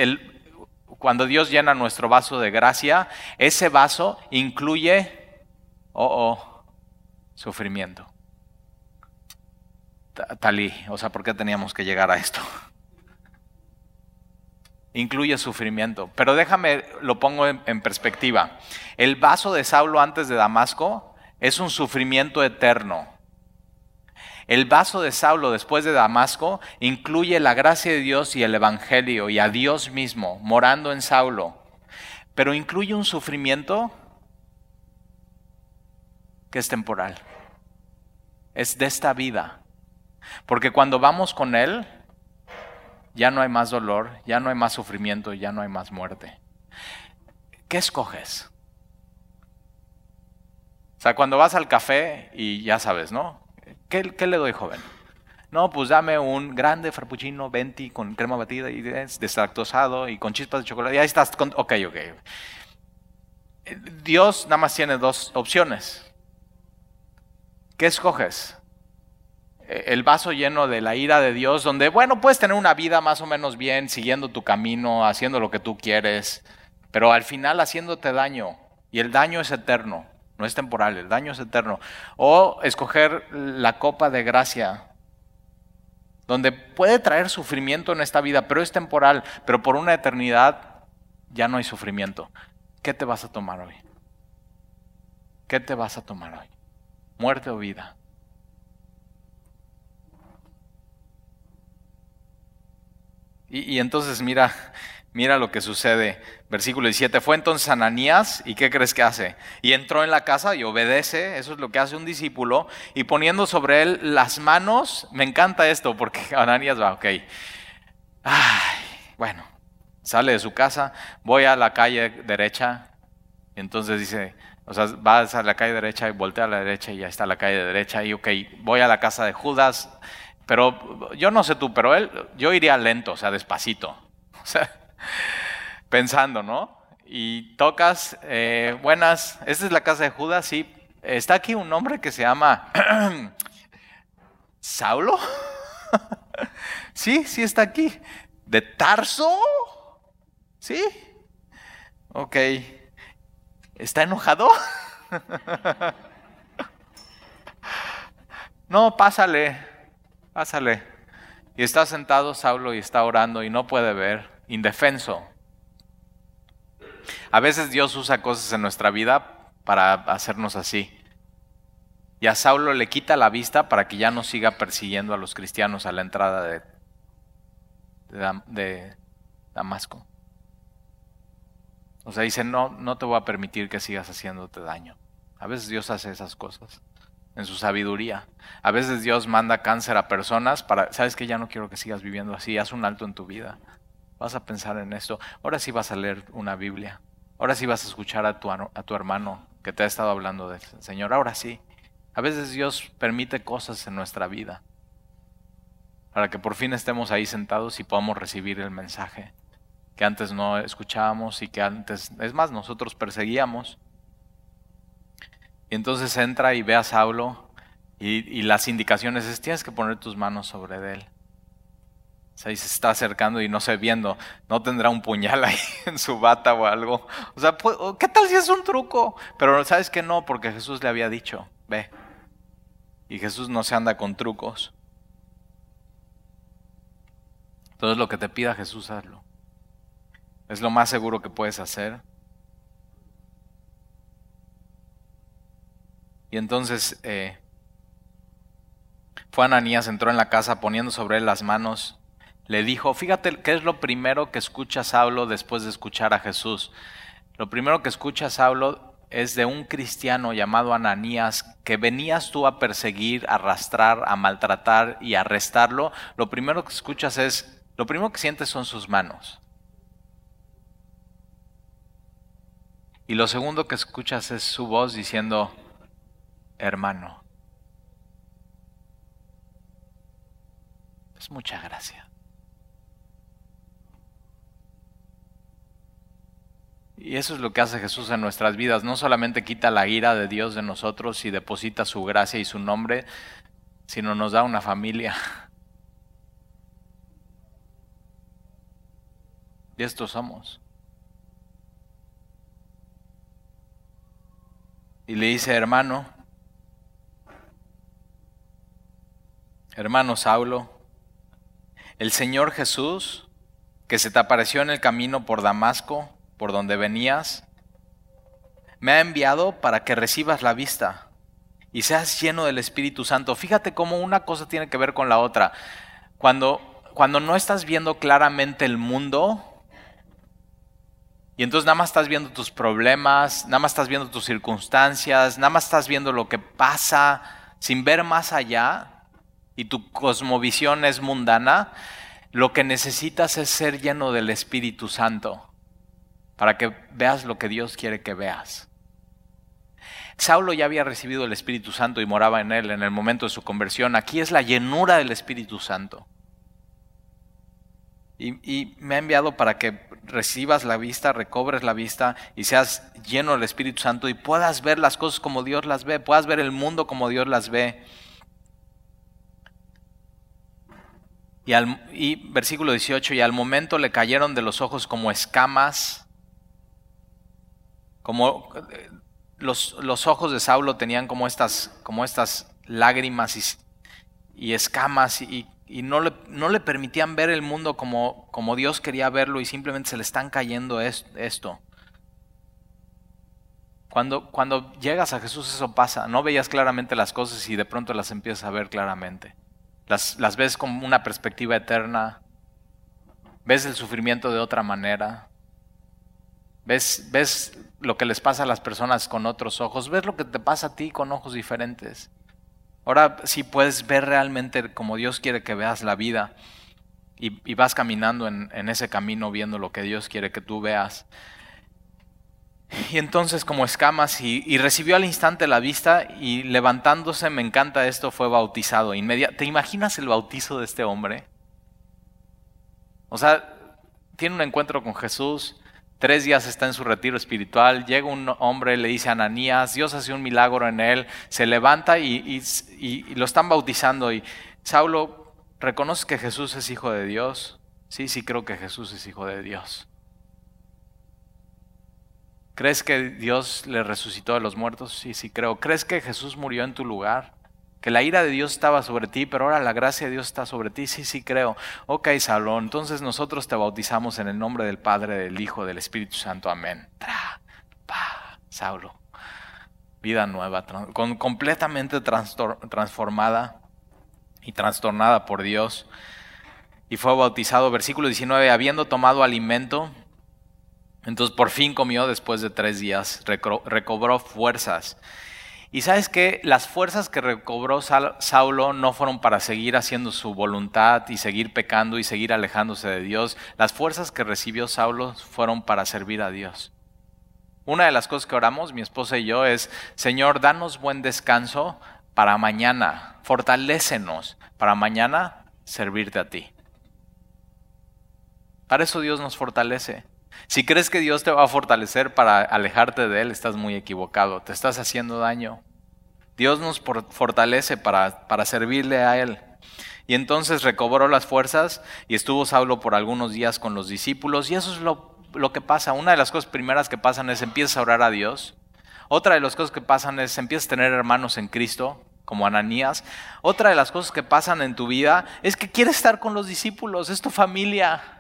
cuando Dios llena nuestro vaso de gracia, ese vaso incluye, oh, oh, sufrimiento. Talí, o sea, ¿por qué teníamos que llegar a esto? Incluye sufrimiento. Pero déjame, lo pongo en, perspectiva. El vaso de Saulo antes de Damasco es un sufrimiento eterno. El vaso de Saulo después de Damasco incluye la gracia de Dios y el Evangelio y a Dios mismo morando en Saulo, pero incluye un sufrimiento que es temporal, es de esta vida, porque cuando vamos con Él, ya no hay más dolor, ya no hay más sufrimiento, ya no hay más muerte. ¿Qué escoges? O sea, cuando vas al café y ya sabes, ¿no? ¿Qué, le doy, joven? No, pues dame un grande frappuccino 20 con crema batida y deslactosado y con chispas de chocolate. Y ahí estás. Con, ok, ok. Dios nada más tiene dos opciones. ¿Qué escoges? El vaso lleno de la ira de Dios, donde, bueno, puedes tener una vida más o menos bien, siguiendo tu camino, haciendo lo que tú quieres, pero al final haciéndote daño. Y el daño es eterno no es temporal, el daño es eterno. O escoger la copa de gracia, donde puede traer sufrimiento en esta vida, pero es temporal, pero por una eternidad ya no hay sufrimiento. ¿Qué te vas a tomar hoy? ¿Qué te vas a tomar hoy? ¿Muerte o vida? Y, entonces mira, Mira lo que sucede. Versículo 17. Fue entonces Ananías y ¿qué crees que hace? Y entró en la casa y obedece. Eso es lo que hace un discípulo. Y poniendo sobre él las manos. Me encanta esto porque Ananías va, ok. Ay, bueno, sale de su casa. Voy a la calle derecha. entonces dice, o sea, va a la calle derecha y voltea a la derecha y ya está la calle derecha. Y ok, voy a la casa de Judas. Pero yo no sé tú, pero él, yo iría lento, o sea, despacito. O sea, pensando, ¿no? Y tocas, eh, buenas, esta es la casa de Judas, sí. Está aquí un hombre que se llama Saulo. sí, sí está aquí. ¿De Tarso? ¿Sí? Ok. ¿Está enojado? no, pásale, pásale. Y está sentado Saulo y está orando y no puede ver indefenso. A veces Dios usa cosas en nuestra vida para hacernos así. Y a Saulo le quita la vista para que ya no siga persiguiendo a los cristianos a la entrada de, Damasco. O sea, dice, no, no te voy a permitir que sigas haciéndote daño. A veces Dios hace esas cosas en su sabiduría. A veces Dios manda cáncer a personas para, sabes que ya no quiero que sigas viviendo así, haz un alto en tu vida. Vas a pensar en esto. Ahora sí vas a leer una Biblia. Ahora sí vas a escuchar a tu, a tu hermano que te ha estado hablando del Señor. Ahora sí. A veces Dios permite cosas en nuestra vida para que por fin estemos ahí sentados y podamos recibir el mensaje que antes no escuchábamos y que antes, es más, nosotros perseguíamos. Y entonces entra y ve a Saulo y, las indicaciones es tienes que poner tus manos sobre él. O sea, y se está acercando y no sé, viendo, no tendrá un puñal ahí en su bata o algo. O sea, ¿qué tal si es un truco? Pero sabes que no, porque Jesús le había dicho, ve. Y Jesús no se anda con trucos. Entonces lo que te pida Jesús, hazlo. Es lo más seguro que puedes hacer. Y entonces eh, fue Ananías, entró en la casa poniendo sobre él las manos le dijo, fíjate qué es lo primero que escucha Saulo después de escuchar a Jesús. Lo primero que escucha Saulo es de un cristiano llamado Ananías que venías tú a perseguir, a arrastrar, a maltratar y a arrestarlo. Lo primero que escuchas es, lo primero que sientes son sus manos. Y lo segundo que escuchas es su voz diciendo, hermano. Es mucha gracia. Y eso es lo que hace Jesús en nuestras vidas. No solamente quita la ira de Dios de nosotros y deposita su gracia y su nombre, sino nos da una familia. Y estos somos. Y le dice, hermano, hermano Saulo, el Señor Jesús, que se te apareció en el camino por Damasco, por donde venías, me ha enviado para que recibas la vista y seas lleno del Espíritu Santo. Fíjate cómo una cosa tiene que ver con la otra. Cuando, cuando no estás viendo claramente el mundo, y entonces nada más estás viendo tus problemas, nada más estás viendo tus circunstancias, nada más estás viendo lo que pasa sin ver más allá, y tu cosmovisión es mundana, lo que necesitas es ser lleno del Espíritu Santo para que veas lo que Dios quiere que veas. Saulo ya había recibido el Espíritu Santo y moraba en él en el momento de su conversión. Aquí es la llenura del Espíritu Santo. Y, me ha enviado para que recibas la vista, recobres la vista y seas lleno del Espíritu Santo y puedas ver las cosas como Dios las ve, puedas ver el mundo como Dios las ve. Y, y versículo 18, y al momento le cayeron de los ojos como escamas, como los, ojos de Saulo tenían como estas, como estas lágrimas y, escamas y, no, le, no, le, permitían ver el mundo como, como, Dios quería verlo y simplemente se le están cayendo esto. Cuando, cuando llegas a Jesús eso pasa, no veías claramente las cosas y de pronto las empiezas a ver claramente. Las, las ves como una perspectiva eterna, ves el sufrimiento de otra manera, ves, ves lo que les pasa a las personas con otros ojos, ves lo que te pasa a ti con ojos diferentes. Ahora sí puedes ver realmente como Dios quiere que veas la vida y, vas caminando en, ese camino viendo lo que Dios quiere que tú veas. Y entonces como escamas y, recibió al instante la vista y levantándose, me encanta esto, fue bautizado. ¿Te imaginas el bautizo de este hombre? O sea, tiene un encuentro con Jesús, Tres días está en su retiro espiritual, llega un hombre, le dice a Ananías, Dios hace un milagro en él, se levanta y, lo están bautizando. Y Saulo, ¿reconoce que Jesús es hijo de Dios? Sí, sí creo que Jesús es hijo de Dios. ¿Crees que Dios le resucitó de los muertos? Sí, sí creo. ¿Crees que Jesús murió en tu lugar? que la ira de Dios estaba sobre ti, pero ahora la gracia de Dios está sobre ti. Sí, sí, creo. Ok, Salón, entonces nosotros te bautizamos en el nombre del Padre, del Hijo, del Espíritu Santo. Amén. Tra, pa, Saulo. Vida nueva, con, completamente transformada y trastornada por Dios. Y fue bautizado, versículo 19, habiendo tomado alimento. Entonces por fin comió después de tres días, recobró fuerzas y sabes que las fuerzas que recobró Saulo no fueron para seguir haciendo su voluntad y seguir pecando y seguir alejándose de Dios. Las fuerzas que recibió Saulo fueron para servir a Dios. Una de las cosas que oramos, mi esposa y yo, es, Señor, danos buen descanso para mañana, fortalécenos para mañana servirte a ti. Para eso Dios nos fortalece. Si crees que Dios te va a fortalecer para alejarte de Él, estás muy equivocado, te estás haciendo daño. Dios nos fortalece para, para servirle a Él. Y entonces recobró las fuerzas y estuvo Saulo por algunos días con los discípulos. Y eso es lo, lo, que pasa. Una de las cosas primeras que pasan es empiezas a orar a Dios. Otra de las cosas que pasan es empiezas a tener hermanos en Cristo, como Ananías. Otra de las cosas que pasan en tu vida es que quieres estar con los discípulos, es tu familia.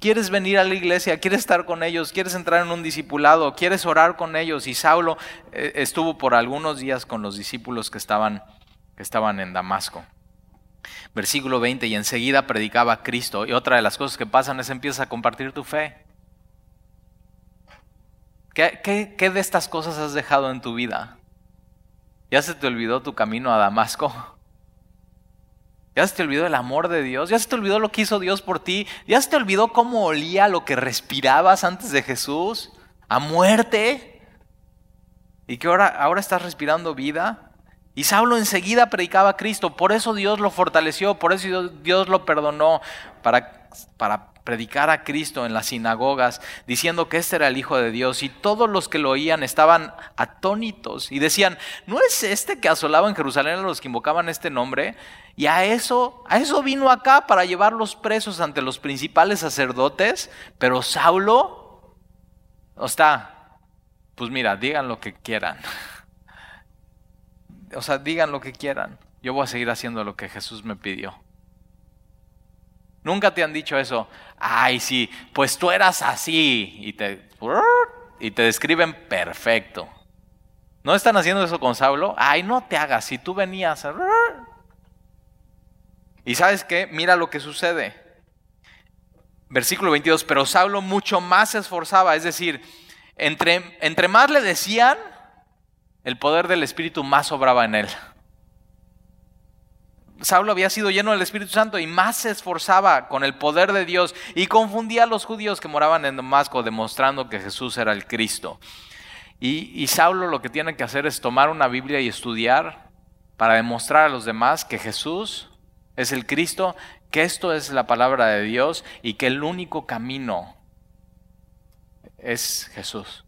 Quieres venir a la iglesia, quieres estar con ellos, quieres entrar en un discipulado, quieres orar con ellos. Y Saulo eh, estuvo por algunos días con los discípulos que estaban, que estaban en Damasco. Versículo 20, y enseguida predicaba a Cristo. Y otra de las cosas que pasan es empieza a compartir tu fe. ¿Qué, qué, qué de estas cosas has dejado en tu vida? ¿Ya se te olvidó tu camino a Damasco? Ya se te olvidó el amor de Dios, ya se te olvidó lo que hizo Dios por ti, ya se te olvidó cómo olía lo que respirabas antes de Jesús, a muerte, y que ahora, ahora estás respirando vida. Y Saulo enseguida predicaba a Cristo, por eso Dios lo fortaleció, por eso Dios lo perdonó, para, para predicar a Cristo en las sinagogas, diciendo que este era el Hijo de Dios, y todos los que lo oían estaban atónitos y decían, ¿no es este que asolaba en Jerusalén a los que invocaban este nombre? Y a eso, a eso vino acá para llevarlos presos ante los principales sacerdotes, pero Saulo, está, pues mira, digan lo que quieran. O sea, digan lo que quieran. Yo voy a seguir haciendo lo que Jesús me pidió. Nunca te han dicho eso. Ay, sí, pues tú eras así. Y te, y te describen perfecto. ¿No están haciendo eso con Saulo? Ay, no te hagas, si tú venías. Y sabes qué, mira lo que sucede. Versículo 22, pero Saulo mucho más se esforzaba, es decir, entre, entre más le decían, el poder del Espíritu más obraba en él. Saulo había sido lleno del Espíritu Santo y más se esforzaba con el poder de Dios y confundía a los judíos que moraban en Damasco demostrando que Jesús era el Cristo. Y, y Saulo lo que tiene que hacer es tomar una Biblia y estudiar para demostrar a los demás que Jesús es el Cristo, que esto es la palabra de Dios y que el único camino es Jesús.